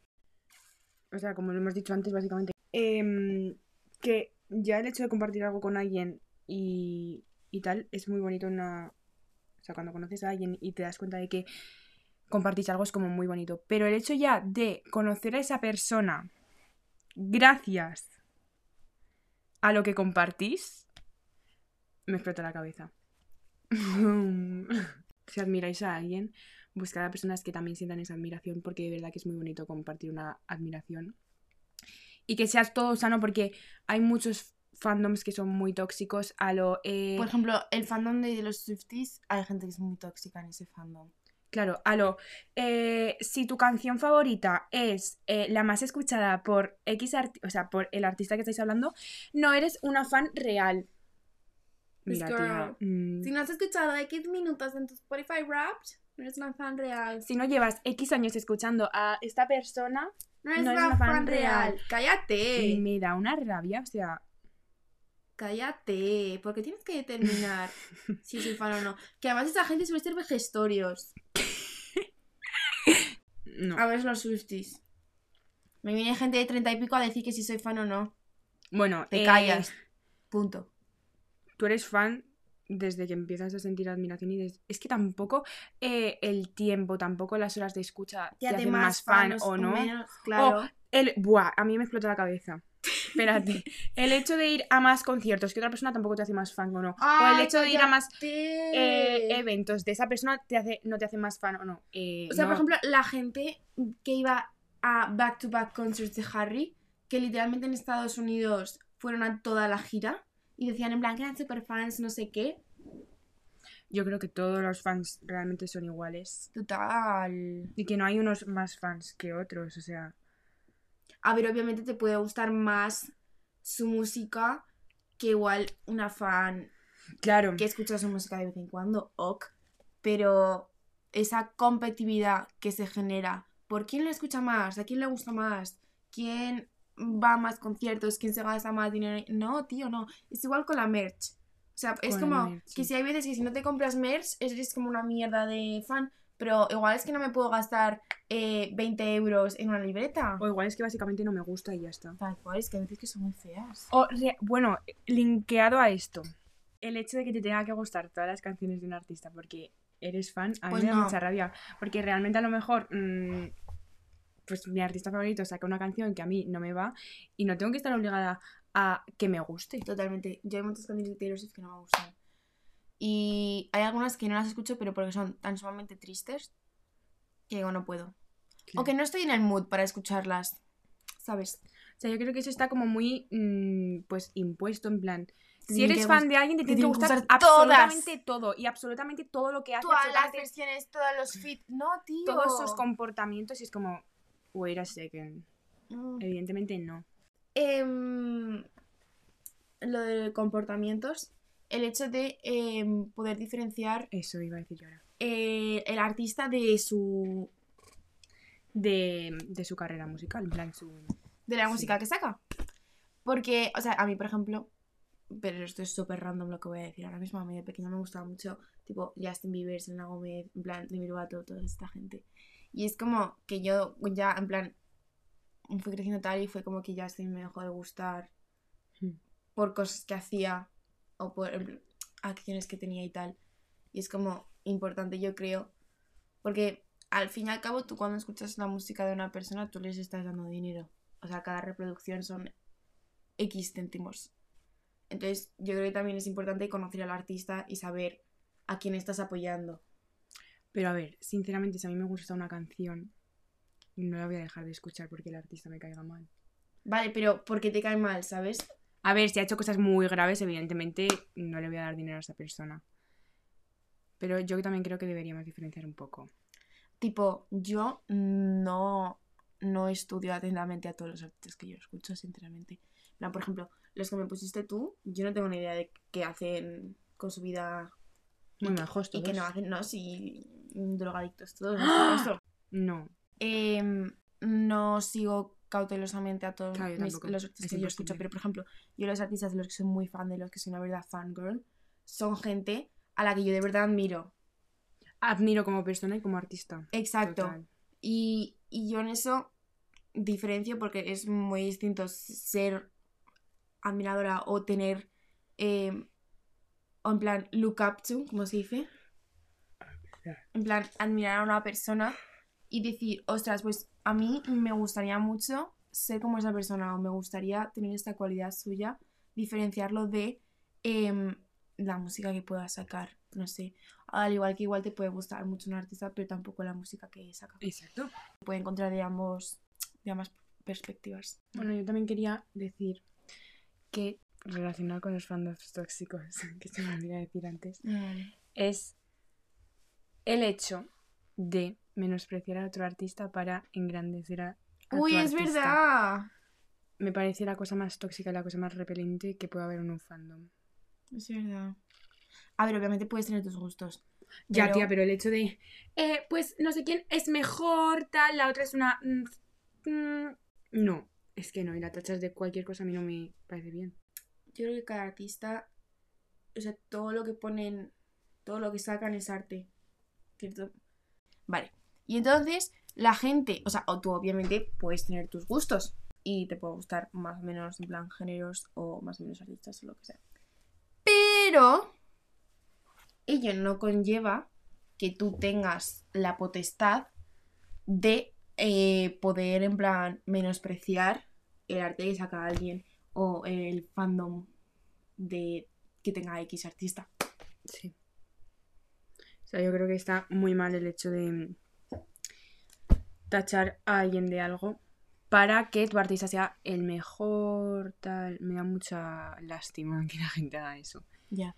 O sea, como lo hemos dicho antes, básicamente. Em, que ya el hecho de compartir algo con alguien y, y tal es muy bonito una. O sea, cuando conoces a alguien y te das cuenta de que compartís algo es como muy bonito. Pero el hecho ya de conocer a esa persona gracias a lo que compartís, me explota la cabeza. si admiráis a alguien, buscar a personas que también sientan esa admiración, porque de verdad que es muy bonito compartir una admiración. Y que seas todo sano, porque hay muchos fandoms que son muy tóxicos a lo... eh, Por ejemplo, el fandom de los Swifties, hay gente que es muy tóxica en ese fandom. Claro, a lo... eh, si tu canción favorita es eh, la más escuchada por X o sea, por el artista que estáis hablando, no eres una fan real. Pues, Mira, tía, mm, Si no has escuchado X minutos en tu Spotify Wrapped, no eres una fan real. si no llevas X años escuchando a esta persona, No eres una, fan, fan real. real. Cállate. me da una rabia, o sea... Cállate, porque tienes que determinar si soy fan o no. Que además esa gente suele ser vejestorios. No. A ver los Swifties. Me viene gente de treinta y pico a decir que si soy fan o no. Bueno, Te eh, callas. Punto. tú eres fan desde que empiezas a sentir admiración y des- es que tampoco eh, el tiempo, tampoco las horas de escucha te, hacen más fan o no. menos, claro. El, buah, a mí me explota la cabeza. Espérate. El hecho de ir a más conciertos que otra persona tampoco te hace más fan o no. o el hecho de ir a más eh, eventos de esa persona te hace, no te hace más fan o no. Eh, O sea, no. por ejemplo, la gente que iba a back-to-back concerts de Harry, que literalmente en Estados Unidos fueron a toda la gira y decían en plan que eran super fans, no sé qué. Yo creo que todos los fans realmente son iguales. Total. Y que no hay unos más fans que otros, o sea. A ver, obviamente te puede gustar más su música que igual una fan Claro. que escucha su música de vez en cuando, ok. Pero esa competitividad que se genera por quién le escucha más, a quién le gusta más, quién va a más conciertos, quién se gasta más dinero. No, tío, no. Es igual con la merch. O sea, es como merch, que si hay veces que si no te compras merch, eres como una mierda de fan. Pero igual es que no me puedo gastar eh, 20 euros en una libreta. O igual es que básicamente no me gusta y ya está. Tal cual, es que a veces que son muy feas. O, bueno, linkeado a esto. El hecho de que te tenga que gustar todas las canciones de un artista porque eres fan, a mí Pues me da mucha rabia. Porque realmente a lo mejor, mm, pues mi artista favorito saca una canción que a mí no me va y no tengo que estar obligada a que me guste. Totalmente. Yo hay muchas canciones de Taylor Swift que no me gustan. Y hay algunas que no las escucho, pero porque son tan sumamente tristes que digo, no puedo. O que no estoy en el mood para escucharlas. ¿Sabes? O sea, yo creo que eso está como muy, mm, pues, impuesto en plan... Si eres fan de alguien, te te tiene que gustar, absolutamente todo. Y absolutamente todo lo que hace. Todas las versiones, todos los fit. No, tío. todos sus comportamientos y es como, wait a second. Mm. Evidentemente no. Em, lo de comportamientos. El hecho de em, poder diferenciar Eso iba a decir yo ahora. eh, el artista de su. De, de su carrera musical, en plan su... de la Sí. música que saca. Porque, o sea, a mí, por ejemplo, pero esto es súper random lo que voy a decir ahora mismo, a mí de pequeña me gustaba mucho, tipo, Justin Bieber, Selena Gomez, en plan, Demi Lovato, toda esta gente. Y es como que yo ya, en plan, fui creciendo tal y fue como que Justin me dejó de gustar Hmm. por cosas que hacía o por plan, acciones que tenía y tal. Y es como importante, yo creo, porque al fin y al cabo tú cuando escuchas la música de una persona tú les estás dando dinero. O sea, cada reproducción son X céntimos. Entonces yo creo que también es importante conocer al artista y saber a quién estás apoyando. Pero a ver, sinceramente, si a mí me gusta una canción, no la voy a dejar de escuchar porque el artista me caiga mal. Vale, pero porque te cae mal, ¿sabes? A ver, si ha hecho cosas muy graves, evidentemente no le voy a dar dinero a esa persona. Pero yo también creo que deberíamos diferenciar un poco. Tipo, yo no, no estudio atentamente a todos los artistas que yo escucho, sinceramente. En plan, por ejemplo, los que me pusiste tú, yo no tengo ni idea de qué hacen con su vida Muy majos y que no hacen, no, si drogadictos todos, no. No, Em, no sigo cautelosamente a todos Claro, mis- los artistas Es que yo escucho, pero por ejemplo, yo los artistas de los que soy muy fan, de los que soy una verdad fangirl, son gente a la que yo de verdad admiro. admiro como persona y como artista. Exacto. Y, y yo en eso diferencio porque es muy distinto ser admiradora o tener, em, o en plan, look up to, como se dice. En plan, admirar a una persona y decir, ostras, pues a mí me gustaría mucho ser como esa persona o me gustaría tener esta cualidad suya, diferenciarlo de em, la música que pueda sacar, no sé. Al igual que igual te puede gustar mucho un artista, pero tampoco la música que saca. Exacto. Puede encontrar de ambos, de ambas perspectivas. Bueno, yo también quería decir que, relacionado con los fandoms tóxicos, que se me olvidó decir antes, es el hecho de menospreciar a otro artista para engrandecer a, a Uy, tu es artista. verdad. Me parece la cosa más tóxica y la cosa más repelente que puede haber en un fandom. Es verdad. A ver, obviamente puedes tener tus gustos. Ya, Pero- tía, pero el hecho de, eh, pues no sé quién es mejor, tal, la otra es una... mm, mm, no, es que no, y la tachas de cualquier cosa a mí no me parece bien. Yo creo que cada artista, o sea, todo lo que ponen, todo lo que sacan es arte. ¿Cierto? Vale. Y entonces, la gente, o sea, o tú obviamente puedes tener tus gustos y te puede gustar más o menos en plan géneros o más o menos artistas o lo que sea. Pero ello no conlleva que tú tengas la potestad de eh, poder en plan menospreciar el arte que saca alguien o el fandom de que tenga X artista. Sí. O sea, yo creo que está muy mal el hecho de tachar a alguien de algo para que tu artista sea el mejor, tal. Me da mucha lástima que la gente haga eso. Ya.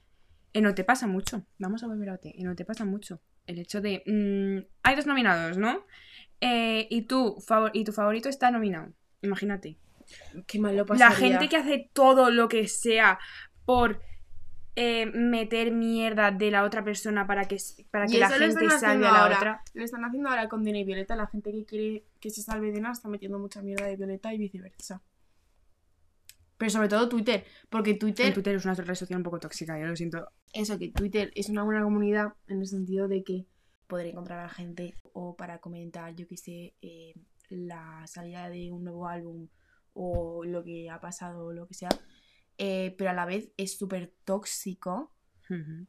En No te pasa mucho. Vamos a volver a OT. En No te pasa mucho. El hecho de. mm, hay dos nominados, ¿no? Eh, y, tú, favor- y tu favorito está nominado. Imagínate. Qué mal lo La gente que hace todo lo que sea por eh, meter mierda de la otra persona para que, para que la gente están salve haciendo a la ahora. otra. Lo están haciendo ahora con Dina y Violeta. La gente que quiere que se salve de una está metiendo mucha mierda de Violeta y viceversa. Pero sobre todo Twitter. Porque Twitter Twitter es una red social un poco tóxica, yo lo siento. eso, que Twitter es una buena comunidad en el sentido de que poder encontrar a la gente o para comentar, yo que sé, eh, la salida de un nuevo álbum o lo que ha pasado o lo que sea. Eh, pero a la vez es súper tóxico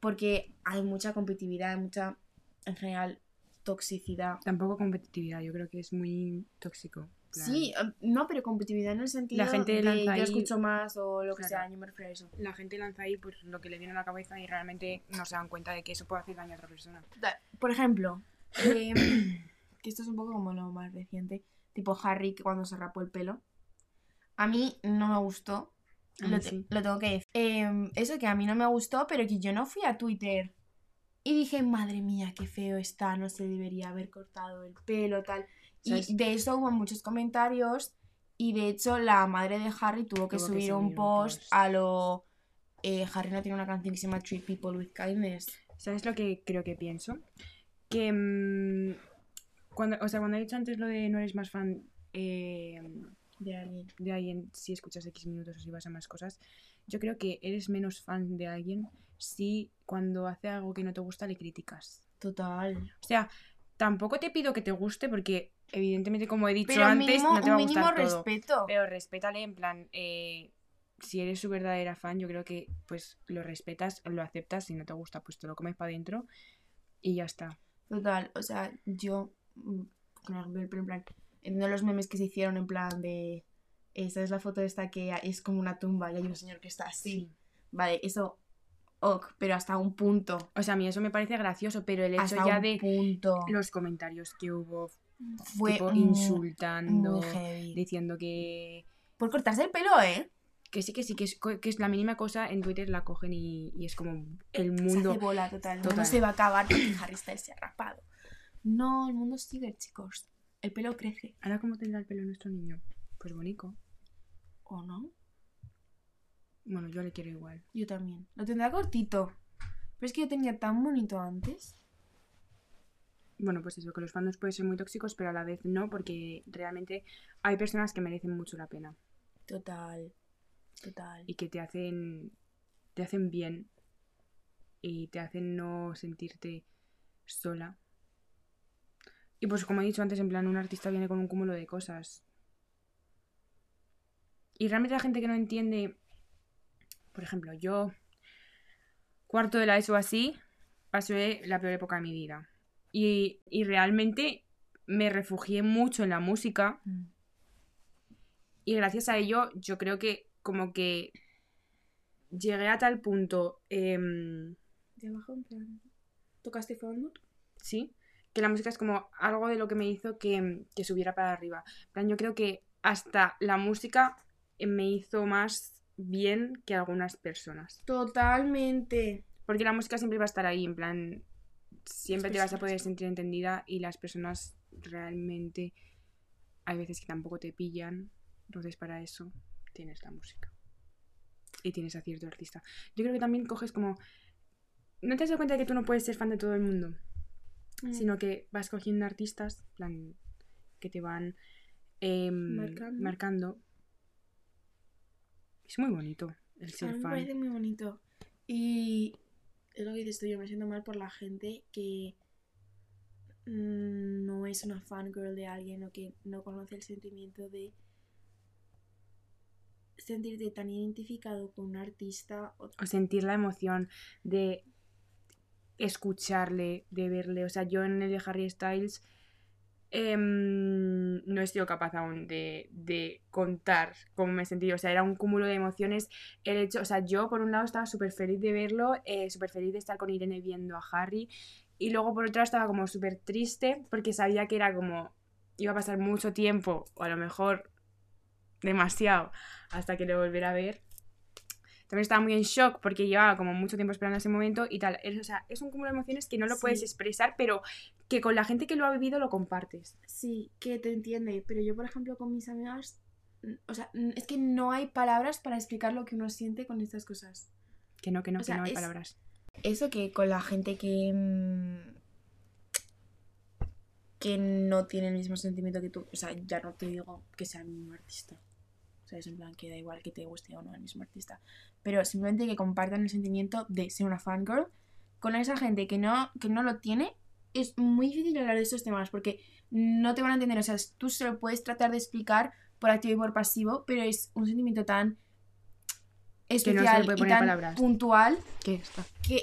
porque hay mucha competitividad, hay mucha, en general, toxicidad. Tampoco competitividad, yo creo que es muy tóxico. plan, Sí, eh, no, pero competitividad en el sentido La gente de lanza yo ahí- escucho más o lo que Claro. sea, yo me refiero a eso. La gente lanza ahí pues, lo que le viene a la cabeza y realmente no se dan cuenta de que eso puede hacer daño a otra persona. Por ejemplo, em, que esto es un poco como lo más reciente, tipo Harry que cuando se rapó el pelo. A mí no me gustó, lo, mí te- sí. lo tengo que decir. Em, eso que a mí no me gustó, pero que yo no fui a Twitter y dije, madre mía, qué feo está, no se debería haber cortado el pelo, tal. ¿Sabes? Y de eso hubo muchos comentarios y de hecho la madre de Harry tuvo que Tuvo que subir un post a lo... eh, Harry no tiene una canción que se llama Treat People with Kindness. ¿Sabes lo que creo que pienso? Que mm, cuando, o sea, cuando he dicho antes lo de no eres más fan eh, De alguien. de alguien si escuchas X minutos o si vas a más cosas, yo creo que eres menos fan de alguien si cuando hace algo que no te gusta le criticas. Total. O sea, tampoco te pido que te guste porque evidentemente como he dicho Pero antes mínimo, no te va a gustar todo. respeto. Pero respétale en plan, eh, si eres su verdadera fan, yo creo que pues lo respetas, lo aceptas, si no te gusta pues te lo comes para adentro y ya está. Total, o sea, yo, mm, pero en plan, entiendo los memes que se hicieron en plan de, esta es la foto esta que es como una tumba y hay un señor que está así. Vale, eso, ok, pero hasta un punto. O sea, a mí eso me parece gracioso, pero el hecho Hasta ya un de punto. los comentarios que hubo Fue tipo, insultando, muy diciendo que, Por cortarse el pelo, ¿eh? que sí, que sí, que es, que es la mínima cosa, en Twitter la cogen y, y es como el Se mundo. hace bola total. El Total. mundo se va a acabar porque Harry Styles se ha rapado. No, el mundo sigue, chicos. El pelo crece. Ahora, ¿cómo tendrá el pelo nuestro niño? Pues bonito. ¿O no? Bueno, yo le quiero igual. Yo también. Lo tendrá cortito. Pero es que yo tenía tan bonito antes. Bueno, pues eso, que los fandoms pueden ser muy tóxicos, pero a la vez no, porque realmente hay personas que merecen mucho la pena Total. Total. y que te hacen, te hacen bien y te hacen no sentirte sola. Y pues como he dicho antes, en plan, un artista viene con un cúmulo de cosas. Y realmente la gente que no entiende, por ejemplo, yo, cuarto de la ESO así, pasé la peor época de mi vida. Y, y realmente me refugié mucho en la música Mm. y gracias a ello yo creo que como que llegué a tal punto, em, De abajo. ¿Tocaste fondo? sí, que la música es como algo de lo que me hizo que, que subiera para arriba. En plan, yo creo que hasta la música eh, me hizo más bien que algunas personas. Totalmente. Porque la música siempre va a estar ahí, en plan, siempre te vas a poder sentir entendida y las personas realmente hay veces que tampoco te pillan. Entonces, para eso tienes la música. Y tienes a cierto artista. Yo creo que también coges como. No te has dado cuenta de que tú no puedes ser fan de todo el mundo, Mm. sino que vas cogiendo artistas, plan, que te van em, Marcando. marcando. Es muy bonito el A ser mí me fan. parece muy bonito. Y es lo que dices tú, yo me siento mal por la gente que mm, no es una fangirl de alguien o que no conoce el sentimiento de sentirte tan identificado con un artista o o sentir la emoción de escucharle, de verle. O sea, yo en el de Harry Styles em, no he sido capaz aún de, de contar cómo me he sentido. O sea, era un cúmulo de emociones. El hecho, o sea, yo por un lado estaba súper feliz de verlo, eh, súper feliz de estar con Irene viendo a Harry. Y luego por otro lado estaba como súper triste porque sabía que era como iba a pasar mucho tiempo, o a lo mejor demasiado, hasta que lo volviera a ver. También estaba muy en shock porque llevaba como mucho tiempo esperando ese momento y tal. Es, o sea, es un cúmulo de emociones que no lo puedes expresar, pero que con la gente que lo ha vivido lo compartes. Sí, que te entiende, pero yo, por ejemplo, con mis amigas, o sea, es que no hay palabras para explicar lo que uno siente con estas cosas. Que no, que no, O que sea, no hay es- palabras. Eso que con la gente que. mm, que no tiene el mismo sentimiento que tú. O sea, ya no te digo que sea el mismo artista. O sea, es en plan que da igual que te guste o no el mismo artista. Pero simplemente que compartan el sentimiento de ser una fangirl. Con esa gente que no, que no lo tiene, es muy difícil hablar de estos temas porque no te van a entender. O sea, tú se lo puedes tratar de explicar por activo y por pasivo, pero es un sentimiento tan especial le puede y tan palabras. puntual ¿Qué está? que,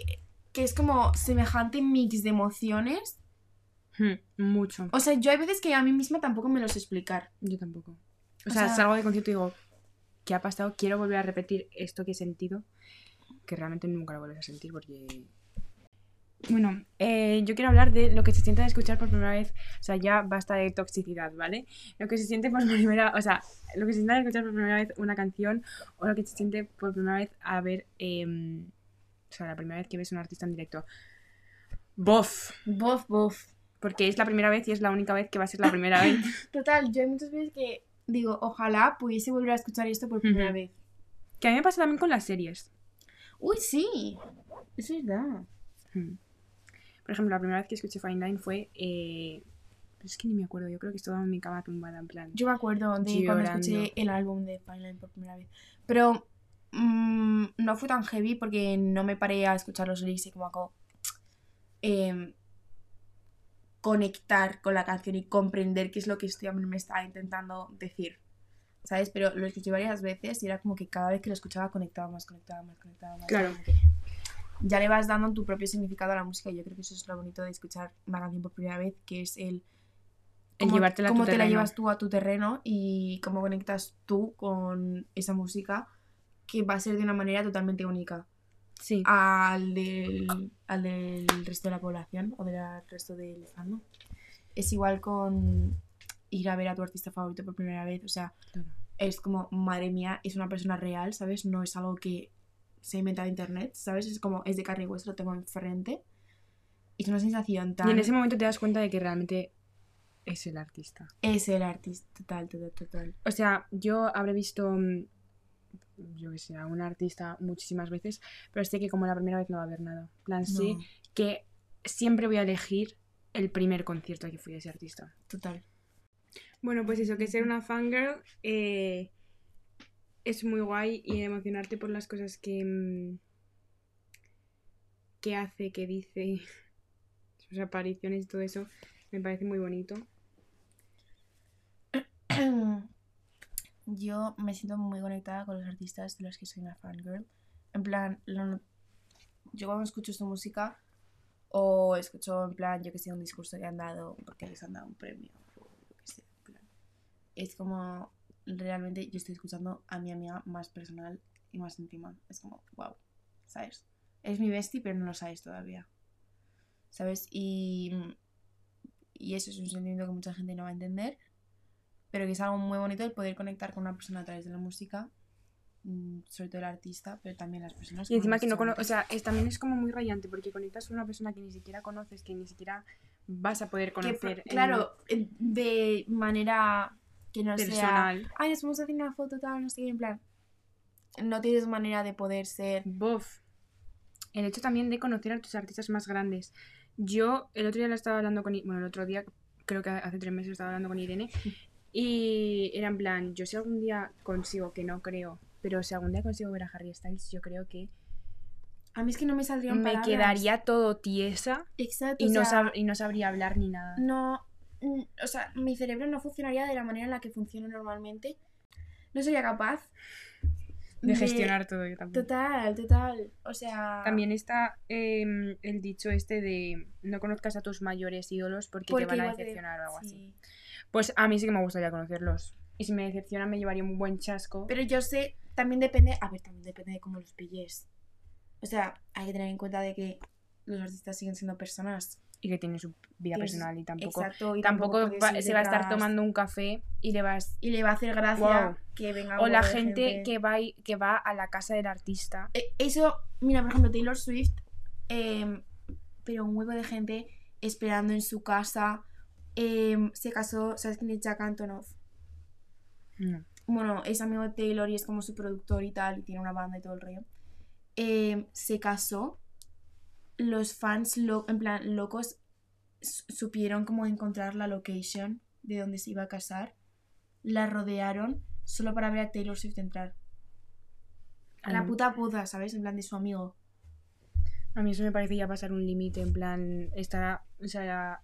que es como semejante mix de emociones. Hmm, mucho. O sea, yo hay veces que a mí misma tampoco me lo sé explicar. Yo tampoco. O, O sea, sea- salgo de concierto y digo, ¿qué ha pasado? Quiero volver a repetir esto que he sentido, que realmente nunca lo vuelves a sentir porque... Bueno, eh, yo quiero hablar de lo que se siente de escuchar por primera vez, o sea, ya basta de toxicidad, ¿vale? Lo que se siente por primera, o sea, lo que se siente de escuchar por primera vez una canción o lo que se siente por primera vez a ver, em, o sea, la primera vez que ves a un artista en directo. Bof, Bof, bof. porque es la primera vez y es la única vez que va a ser la primera vez. Total, yo hay muchas veces que digo, ojalá pudiese volver a escuchar esto por primera vez. Que a mí me pasa también con las series. Uy, sí. Es verdad. Hmm. Por ejemplo, la primera vez que escuché Fine Line fue. eh, pero es que ni me acuerdo, yo creo que estaba en mi cama tumbada, en plan. Yo me acuerdo de cuando Llorando. escuché el álbum de Fine Line por primera vez. Pero mm, no fue tan heavy porque no me paré a escuchar los lyrics y como a co- em, conectar con la canción y comprender qué es lo que este hombre me está intentando decir. ¿Sabes? Pero lo escuché varias veces y era como que cada vez que lo escuchaba conectaba más, conectaba más, conectaba más. Claro. Ya le vas dando tu propio significado a la música y yo creo que eso es lo bonito de escuchar una canción por primera vez, que es el cómo, llevártela cómo te la terreno. llevas tú a tu terreno y cómo conectas tú con esa música que va a ser de una manera totalmente única Sí. al del, al del resto de la población o del resto del fandom. Es igual con ir a ver a tu artista favorito por primera vez, o sea, Claro. es como, madre mía, es una persona real, ¿sabes? No es algo que se ha inventado en internet, ¿sabes? Es como, es de carne y hueso, lo tengo enfrente. Y es una sensación tan... Y en ese momento te das cuenta de que realmente es el artista. Es el artista, total, total, total. O sea, yo habré visto. mm, Yo que sé, a un artista muchísimas veces, pero sé que como la primera vez no va a haber nada. En plan, sé No, que siempre voy a elegir el primer concierto que fui a ese artista. total. Bueno, pues eso, que ser una fangirl eh, es muy guay y emocionarte por las cosas que, mm, que hace, que dice, sus apariciones y todo eso, me parece muy bonito. Yo me siento muy conectada con los artistas de los que soy una fangirl. En plan, lo- yo cuando escucho su música o escucho en plan, yo que sé, un discurso que han dado porque les han dado un premio o lo que sea, en plan, es como realmente yo estoy escuchando a mi amiga más personal y más íntima. Es como, wow, ¿sabes? Es mi bestie, pero no lo sabes todavía. ¿Sabes? Y, y eso es un sentimiento que mucha gente no va a entender pero que es algo muy bonito el poder conectar con una persona a través de la música, mm, sobre todo el artista, pero también las personas. Y encima que no conoces, o sea, es, también es como muy rayante porque conectas con una persona que ni siquiera conoces, que ni siquiera vas a poder Que, conocer. en claro, de manera que no sea. personal. Ay, nos vamos a hacer una foto tal, no sé qué, en plan. No tienes manera de poder ser. Bof. El hecho también de conocer a tus artistas más grandes. Yo el otro día lo estaba hablando con... Bueno, el otro día, creo que hace tres meses estaba hablando con Irene. Y era en plan, yo si algún día consigo, que no creo, pero si algún día consigo ver a Harry Styles, yo creo que A mí es que no me saldrían me palabras. quedaría todo tiesa Exacto. y, no, sea, sab- y no sabría hablar ni nada. no mm, o sea mi cerebro no funcionaría de la manera en la que funciona normalmente no sería capaz De gestionar todo yo tampoco. total total o sea También está em, el dicho este de no conozcas a tus mayores ídolos porque, porque te van a te- decepcionar o algo así. Pues a mí sí que me gustaría conocerlos. Y si me decepcionan me llevaría un buen chasco. pero yo sé también depende a ver también depende de cómo los pilles o sea hay que tener en cuenta de que los artistas siguen siendo personas y que tiene su vida personal y tampoco, Exacto, y tampoco puedes va- se va a estar tomando un café y le vas... Y le va a hacer gracia Guau. que venga O la de gente, Que, va y- que va a la casa del artista. Eh, Eso, mira, por ejemplo, Taylor Swift, em, pero un huevo de gente esperando en su casa. Em, se casó, ¿sabes quién es Jack Antonoff? No. Bueno, es amigo de Taylor y es como su productor y tal, y tiene una banda y todo el rollo. Em, se casó. Los fans, lo- en plan, locos, su- supieron cómo encontrar la location de donde se iba a casar. La rodearon solo para ver a Taylor Swift entrar. A la mí- puta puta, ¿sabes? En plan de su amigo. A mí eso me parece ya pasar un límite, en plan, estar, o sea,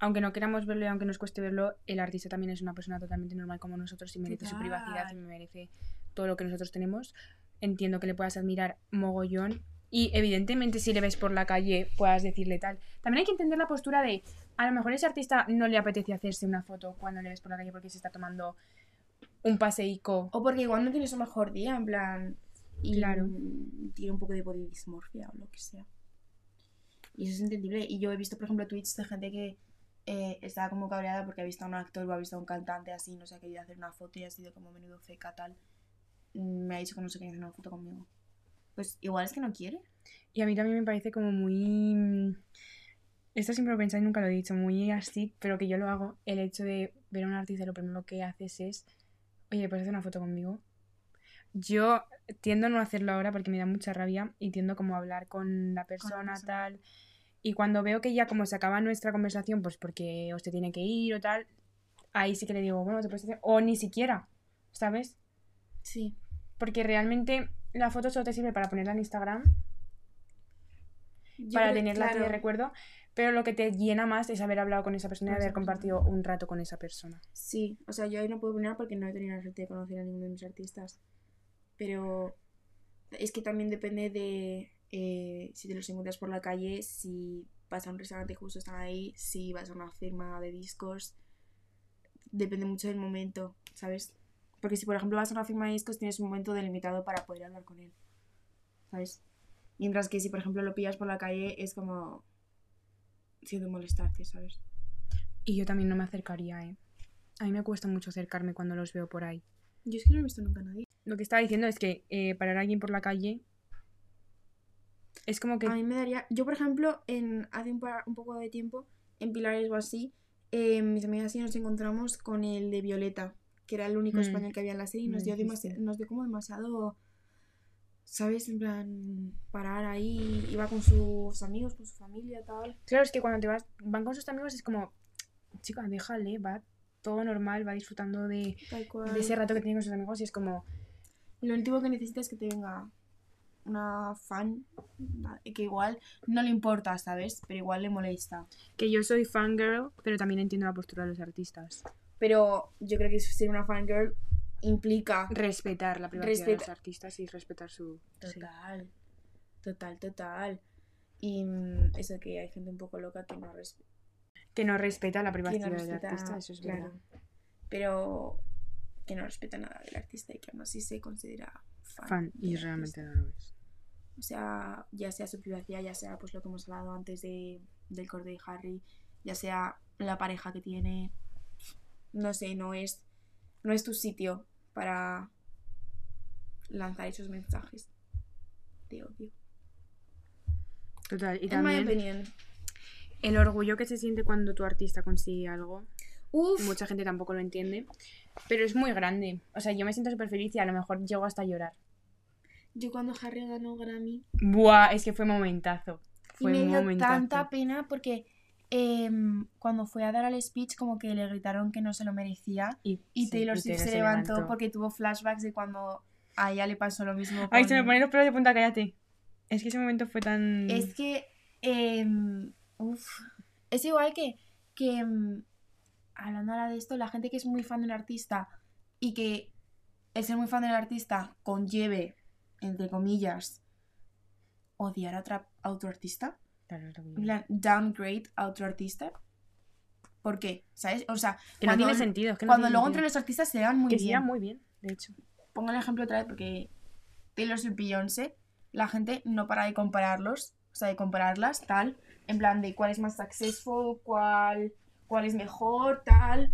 aunque no queramos verlo y aunque nos cueste verlo, el artista también es una persona totalmente normal como nosotros y merece su privacidad y merece todo lo que nosotros tenemos. Entiendo que le puedas admirar mogollón y evidentemente si le ves por la calle puedas decirle tal. También hay que entender la postura de, a lo mejor ese artista no le apetece hacerse una foto cuando le ves por la calle porque se está tomando un paseico. O porque igual no tiene su mejor día, en plan. Y Claro. tiene un poco de body dysmorphia o lo que sea. Y eso es entendible. Y yo he visto, por ejemplo, tweets de gente que eh, estaba como cabreada porque ha visto a un actor o ha visto a un cantante así, no se ha querido hacer una foto y ha sido como menudo feca tal. Mm, Me ha dicho que no se quería hacer una foto conmigo. Pues igual es que no quiere. Y a mí también me parece como muy... Esto siempre lo he pensado y nunca lo he dicho, muy así, pero que yo lo hago. El hecho de ver a un artista lo primero que haces es, oye, ¿puedes hacer una foto conmigo? Yo tiendo a no hacerlo ahora porque me da mucha rabia y tiendo como a hablar con la persona, persona. tal. Y cuando veo que ya como se acaba nuestra conversación, pues porque se tiene que ir o tal, ahí sí que le digo, bueno, te puedes hacer... O ni siquiera, ¿sabes? Sí. Porque realmente la foto solo te sirve para ponerla en Instagram Yo para creo- tenerla aquí de claro, recuerdo, pero lo que te llena más es haber hablado con esa persona y haber compartido un rato con esa persona. Sí, o sea, yo ahí no puedo opinar porque no he tenido la suerte de conocer a ninguno de mis artistas. Pero es que también depende de eh, si te los encuentras por la calle, si vas a un restaurante y justo están ahí, si vas a una firma de discos. Depende mucho del momento, ¿sabes? Porque si por ejemplo vas a una firma de discos tienes un momento delimitado para poder hablar con él, ¿sabes? Mientras que si por ejemplo lo pillas por la calle es como siendo molestarte, ¿sabes? Y yo también no me acercaría, ¿eh? A mí me cuesta mucho acercarme cuando los veo por ahí. Yo es que no he visto nunca a nadie. Lo que estaba diciendo es que eh, parar a alguien por la calle es como que... A mí me daría. Yo, por ejemplo, en hace un, pa- un poco de tiempo, en Pilares o así, eh, mis amigas y yo nos encontramos con el de Violeta, que era el único Mm. español que había en la serie, y nos dio, dijiste. demasi- nos dio como demasiado. ¿Sabes? En plan, parar ahí, iba con sus amigos, con su familia, tal. Claro, es que cuando te vas, van con sus amigos es como, chica, déjale, va todo normal, va disfrutando de, de ese rato que tiene con sus amigos y es como, Lo último que necesitas es que te venga una fan, que igual no le importa, ¿sabes? Pero igual le molesta. que yo soy fangirl, pero también entiendo la postura de los artistas. Pero yo creo que ser una fangirl implica Respetar la privacidad de los Respeta- artistas y respetar su... sí. Total, total, total. Y mm, eso que hay gente un poco loca que no, res- Que no respeta la que no privacidad del respeta, artista, eso es claro, verdad. pero que no respeta nada del artista y que aún así se considera fan. Fan, y realmente artista. no lo es. O sea, ya sea su privacidad, ya sea pues lo que hemos hablado antes de, del corte de Harry, ya sea la pareja que tiene, no sé, no es, no es tu sitio para lanzar esos mensajes de odio. Total, y En mi también opinión. el orgullo que se siente cuando tu artista consigue algo, Uf, mucha gente tampoco lo entiende, pero es muy grande. O sea, yo me siento súper feliz y a lo mejor llego hasta a llorar. Yo cuando Harry ganó Grammy Buah, es que fue momentazo. y Fue me dio momentazo. tanta pena porque em, cuando fue a dar al speech como que le gritaron que no se lo merecía Y, y Taylor y Swift se levantó porque tuvo flashbacks de cuando a ella le pasó lo mismo. Ay, se me ponen los pelos de punta, cállate. Es que ese momento fue tan... Es que, em, uf, es igual que, que em, hablando ahora de esto, la gente que es muy fan del artista y que el ser muy fan del artista conlleve, entre comillas, odiar a, otra, a otro artista, Claro, en plan, downgrade a otro artista. ¿Por qué? ¿Sabes? O sea, Que no tiene sentido. Es que no cuando tiene luego entre los artistas se dan muy Que se bien. muy bien, de hecho. Pongo el ejemplo otra vez porque Taylor Swift y Beyoncé, la gente no para de compararlos, o sea, de compararlas, tal. en plan de cuál es más successful, cuál, cuál es mejor, tal.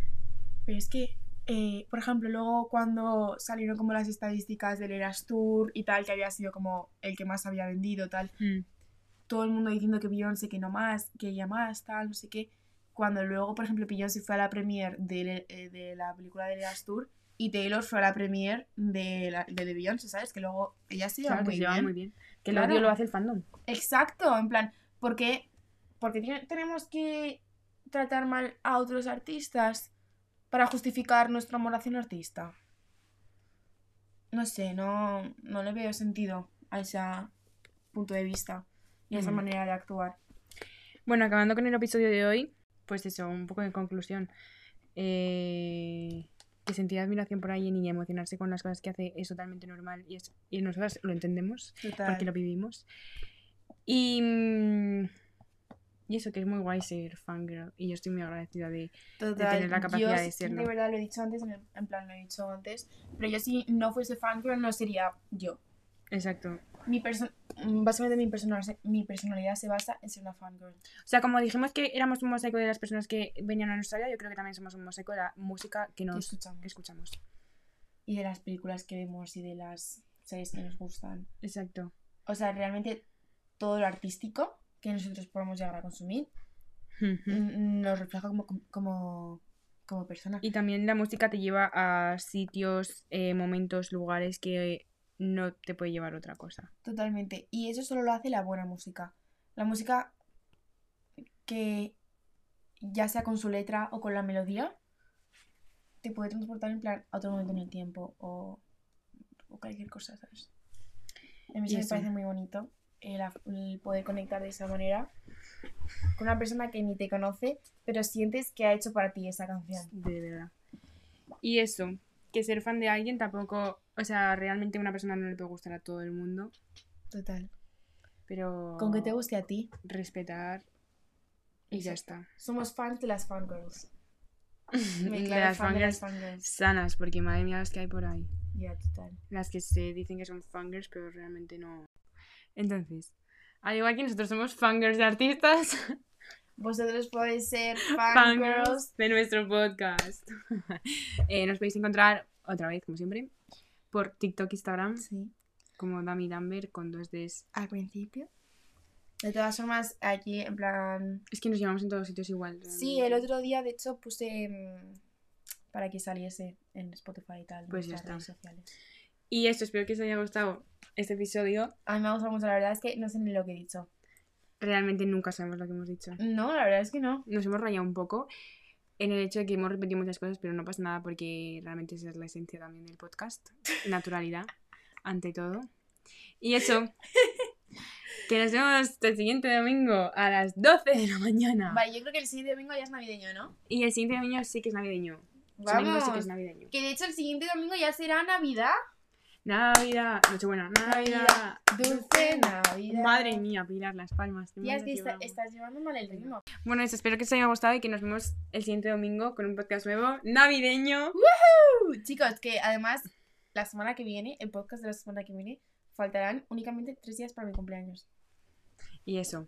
Pero es que, eh, por ejemplo, luego cuando salieron como las estadísticas del Eras Tour y tal, que había sido como el que más había vendido, tal, Mm. todo el mundo diciendo que Beyoncé que no más, que ella más, tal, no sé qué. Cuando luego, por ejemplo, Beyoncé fue a la premiere de, eh, de la película de Eras Tour y Taylor fue a la premiere de, la, de, de Beyoncé, ¿sabes? Que luego ella se lleva Claro, muy se lleva bien. muy bien. Que el Claro. odio lo hace el fandom. Exacto, en plan, ¿por qué, porque tiene- tenemos que tratar mal a otros artistas para justificar nuestro amor hacia un artista? No sé, no, no le veo sentido a ese punto de vista y a esa Mm. manera de actuar. Bueno, acabando con el episodio de hoy, pues eso, un poco de conclusión. Eh, que sentir admiración por alguien y emocionarse con las cosas que hace es totalmente normal y, es, y nosotras lo entendemos Total. porque lo vivimos. Y, y eso, que es muy guay ser fangirl y yo estoy muy agradecida de... Total, tener la capacidad yo de serlo. De verdad lo he dicho antes, en, plan lo he dicho antes, pero yo si no fuese fangirl no sería yo. Exacto. Mi mm, básicamente mi, personal- mi personalidad se basa en ser una fangirl. O sea, como dijimos que éramos un mosaico de las personas que venían a nuestra vida, yo creo que también somos un mosaico de la música que que nos escuchamos. que escuchamos. Y de las películas que vemos y de las series que nos gustan. Exacto. O sea, realmente todo lo artístico que nosotros podemos llegar a consumir nos refleja como, como, como persona. Y también la música te lleva a sitios, eh, momentos, lugares que no te puede llevar otra cosa. Totalmente. Y eso solo lo hace la buena música. La música que ya sea con su letra o con la melodía, te puede transportar en plan a otro momento en el tiempo o, o cualquier cosa, ¿sabes? A mí eso me parece muy bonito el, el poder conectar de esa manera con una persona que ni te conoce, pero sientes que ha hecho para ti esa canción. De verdad. Y eso, que ser fan de alguien tampoco, o sea, realmente a una persona no le puede gustar a todo el mundo, Total. pero Con que te guste a ti. respetar y ya Exacto. está. Somos fans de las fangirls. Me de las fan de fangirls las fangirls. sanas, porque madre mía las que hay por ahí. Ya, total. Las que se dicen que son fangirls, pero realmente no. Entonces, al igual que nosotros somos fangirls de artistas, Vosotros podéis ser fangirls de nuestro podcast. Eh, nos podéis encontrar otra vez, como siempre, por TikTok, Instagram, Sí, como Dami Damber con dos Ds. al principio. De todas formas, aquí en plan. Es que nos llamamos en todos sitios igual. Sí, el otro día de hecho puse mm, para que saliese en Spotify y tal. en Pues ya nuestras está. redes sociales. Y esto, espero que os haya gustado este episodio. A mí me ha gustado mucho, la verdad es que no sé ni lo que he dicho. Realmente nunca sabemos lo que hemos dicho. No, la verdad es que no. Nos hemos rayado un poco en el hecho de que hemos repetido muchas cosas, pero no pasa nada porque realmente esa es la esencia también del podcast. Naturalidad, ante todo. Y eso, que nos vemos el siguiente domingo a las 12 de la mañana. Vale, yo creo que el siguiente domingo ya es navideño, ¿no? Y el siguiente domingo sí que es navideño. El domingo sí que es Vamos. navideño. Que de hecho el siguiente domingo ya será Navidad. Navidad, Nochebuena, Navidad. Dulce Navidad. Madre mía, Pilar, las palmas. Ya es que está- estás llevando mal el ritmo. Bueno, eso, espero que os haya gustado y que nos vemos el siguiente domingo con un podcast nuevo, navideño. Uh, chicos, que además la semana que viene, el podcast de la semana que viene, faltarán únicamente tres días para mi cumpleaños. Y eso.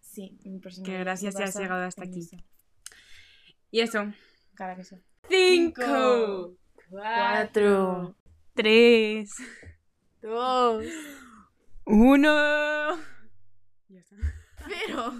Sí, mi próximo Que gracias si has llegado hasta aquí. eso. Y eso. Cara que sí. Cinco. Cuatro. Tres. Dos. Uno. Ya está. Pero.